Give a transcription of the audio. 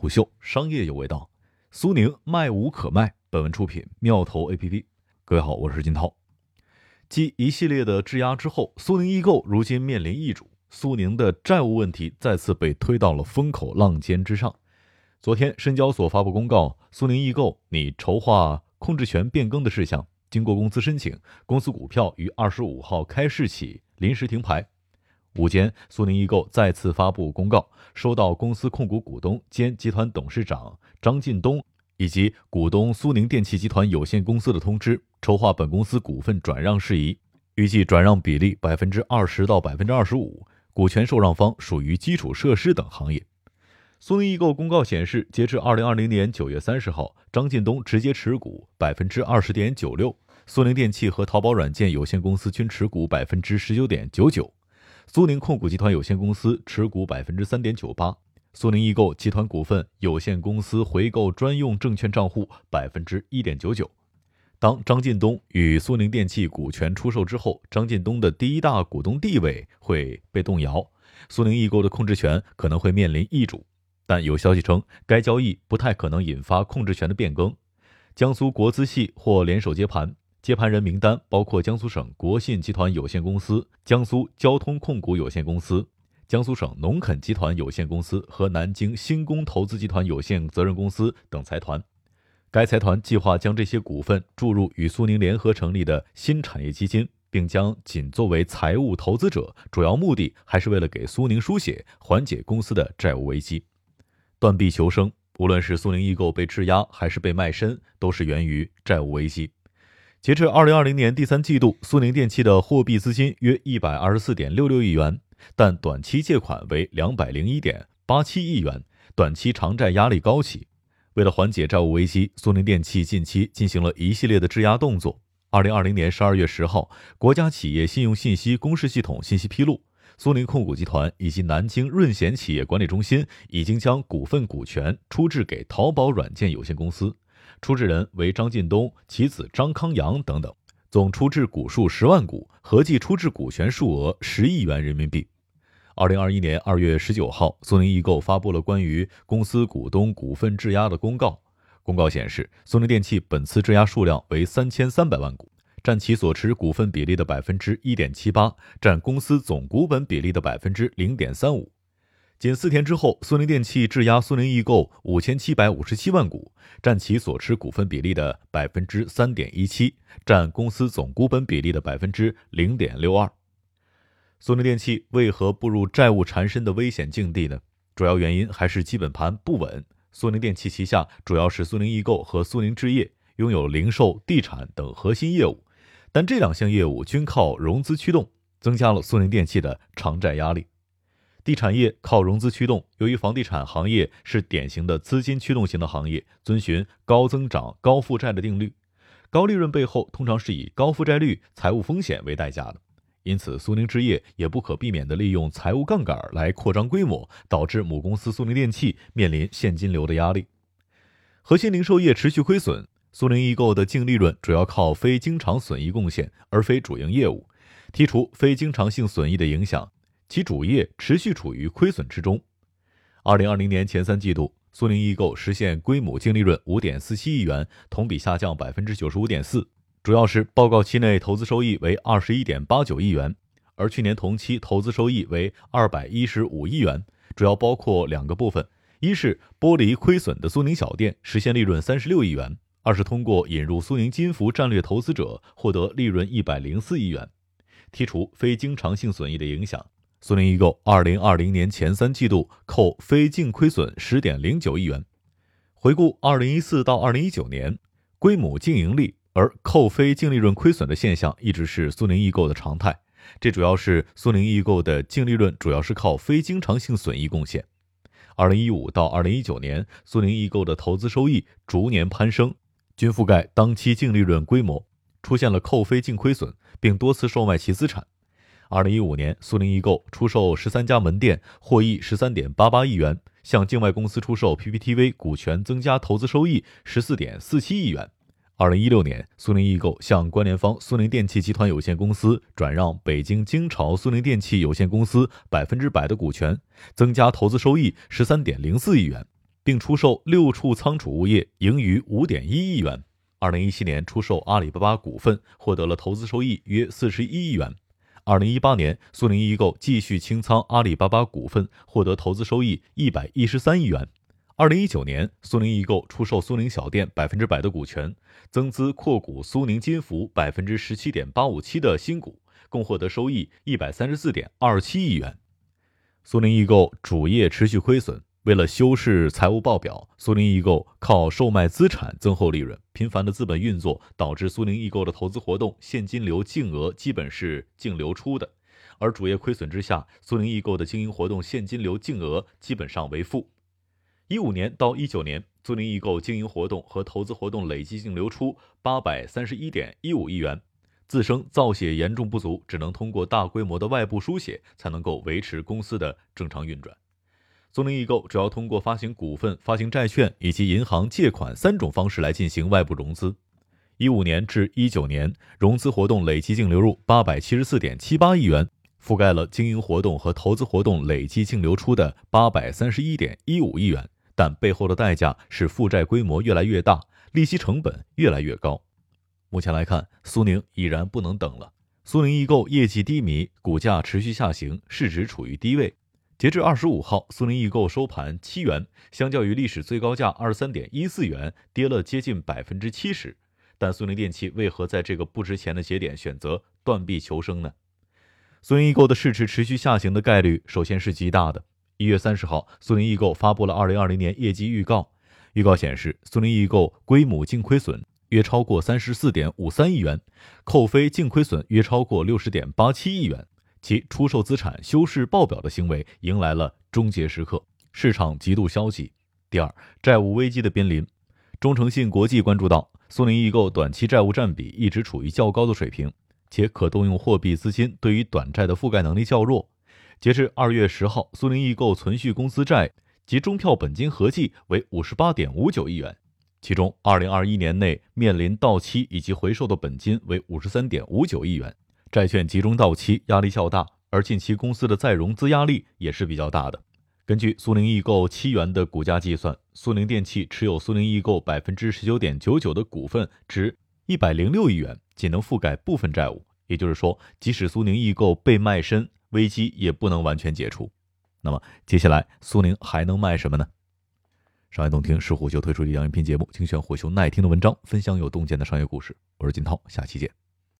虎嗅商业有味道，苏宁卖无可卖。本文出品妙投 APP。各位好，我是金涛。继一系列的质押之后，苏宁易购如今面临易主，苏宁的债务问题再次被推到了风口浪尖之上。昨天，深交所发布公告，苏宁易购拟筹划控制权变更的事项，经过公司申请，公司股票于二十五号开市起临时停牌。午间，苏宁易购再次发布公告，收到公司控股股东兼集团董事长张近东以及股东苏宁电器集团有限公司的通知，筹划本公司股份转让事宜，预计转让比例百分之二十到百分之二十五，股权受让方属于基础设施等行业。苏宁易购公告显示，截至二零二零年九月三十号，张近东直接持股百分之二十点九六，苏宁电器和淘宝软件有限公司均持股百分之十九点九九。苏宁控股集团有限公司持股百分之三点九八，苏宁易购集团股份有限公司回购专用证券账户百分之一点九九。当张近东与苏宁电器股权出售之后，张近东的第一大股东地位会被动摇，苏宁易购的控制权可能会面临易主。但有消息称，该交易不太可能引发控制权的变更，江苏国资系或联手接盘。接盘人名单包括江苏省国信集团有限公司、江苏交通控股有限公司、江苏省农垦集团有限公司和南京新工投资集团有限责任公司等财团。该财团计划将这些股份注入与苏宁联合成立的新产业基金，并将仅作为财务投资者，主要目的还是为了给苏宁输血，缓解公司的债务危机。断臂求生，无论是苏宁易购被质押还是被卖身，都是源于债务危机。截至二零二零年第三季度，苏宁电器的货币资金约一百二十四点六六亿元，但短期借款为两百零一点八七亿元，短期偿债压力高企。为了缓解债务危机，苏宁电器近期进行了一系列的质押动作。二零二零年十二月十号，国家企业信用信息公示系统信息披露，苏宁控股集团以及南京润贤企业管理中心已经将股份股权出质给淘宝软件有限公司。出质人为张近东、其子张康阳等等，总出质股数十万股，合计出质股权数额十亿元人民币。二零二一年二月十九号，苏宁易购发布了关于公司股东股份质押的公告。公告显示，苏宁电器本次质押数量为三千三百万股，占其所持股份比例的百分之一点七八，占公司总股本比例的百分之零点三五。仅四天之后，苏宁电器质押苏宁易购五千七百五十七万股，占其所持股份比例的百分之三点一七，占公司总股本比例的百分之零点六二。苏宁电器为何步入债务缠身的危险境地呢？主要原因还是基本盘不稳。苏宁电器旗下主要是苏宁易购和苏宁置业，拥有零售、地产等核心业务，但这两项业务均靠融资驱动，增加了苏宁电器的偿债压力。地产业靠融资驱动，由于房地产行业是典型的资金驱动型的行业，遵循高增长高负债的定律，高利润背后通常是以高负债率、财务风险为代价的。因此，苏宁置业也不可避免地利用财务杠杆来扩张规模，导致母公司苏宁电器面临现金流的压力。核心零售业持续亏损，苏宁易购的净利润主要靠非经常损益贡献，而非主营业务。剔除非经常性损益的影响。其主业持续处于亏损之中。二零二零年前三季度，苏宁易购实现归母净利润五点四七亿元，同比下降百分之九十五点四，主要是报告期内投资收益为二十一点八九亿元，而去年同期投资收益为二百一十五亿元，主要包括两个部分：一是剥离亏损的苏宁小店实现利润三十六亿元；二是通过引入苏宁金服战略投资者获得利润一百零四亿元。剔除非经常性损益的影响。苏宁易购二零二零年前三季度扣非净亏损十点零九亿元。回顾二零一四到二零一九年，归母净盈利而扣非净利润亏损的现象一直是苏宁易购的常态。这主要是苏宁易购的净利润主要是靠非经常性损益贡献。二零一五到二零一九年，苏宁易购的投资收益逐年攀升，均覆盖当期净利润规模，出现了扣非净亏损，并多次售卖其资产。二零一五年，苏宁易购出售十三家门店，获益十三点八八亿元；向境外公司出售 PPTV 股权，增加投资收益十四点四七亿元。二零一六年，苏宁易购向关联方苏宁电器集团有限公司转让北京京朝苏宁电器有限公司百分之百的股权，增加投资收益十三点零四亿元。并出售六处仓储物业，盈余五点一亿元。二零一七年出售阿里巴巴股份，获得了投资收益约四十一亿元。二零一八年，苏宁易购继续清仓阿里巴巴股份，获得投资收益一百一十三亿元。二零一九年，苏宁易购出售苏宁小店百分之百的股权，增资扩股苏宁金服百分之十七点八五七的新股，共获得收益一百三十四点二七亿元。苏宁易购主业持续亏损。为了修饰财务报表，苏宁易购靠售卖资产增厚利润。频繁的资本运作导致苏宁易购的投资活动现金流净额基本是净流出的，而主业亏损之下，苏宁易购的经营活动现金流净额基本上为负。一五年到一九年，苏宁易购经营活动和投资活动累计净流出八百三十一点一五亿元，自身造血严重不足，只能通过大规模的外部输血才能够维持公司的正常运转。苏宁易购主要通过发行股份、发行债券以及银行借款三种方式来进行外部融资。一五年至一九年，融资活动累计净流入八百七十四点七八亿元，覆盖了经营活动和投资活动累计净流出的八百三十一点一五亿元。但背后的代价是负债规模越来越大，利息成本越来越高。目前来看，苏宁已然不能等了。苏宁易购业绩低迷，股价持续下行，市值处于低位。截至二十五号，苏宁易购收盘七元，相较于历史最高价二十三点一四元，跌了接近百分之七十。但苏宁电器为何在这个不值钱的节点选择断臂求生呢？苏宁易购的市值持续下行的概率首先是极大的。一月三十号，苏宁易购发布了二零二零年业绩预告，预告显示，苏宁易购归母净亏损约超过三十四点五三亿元，扣非净亏损约超过六十点八七亿元。其出售资产、修饰报表的行为迎来了终结时刻，市场极度消极。第二，债务危机的濒临。中诚信国际关注到，苏宁易购短期债务占比一直处于较高的水平，且可动用货币资金对于短债的覆盖能力较弱。截至二月十号，苏宁易购存续公司债及中票本金合计为五十八点五九亿元，其中二零二一年内面临到期以及回收的本金为五十三点五九亿元。债券集中到期压力较大，而近期公司的再融资压力也是比较大的。根据苏宁易购七元的股价计算，苏宁电器持有苏宁易购百分之十九点九九的股份，值一百零六亿元，仅能覆盖部分债务。也就是说，即使苏宁易购被卖身，危机也不能完全解除。那么接下来苏宁还能卖什么呢？商业洞听是虎嗅推出的一档音频节目，精选虎嗅耐听的文章，分享有洞见的商业故事。我是金涛，下期见。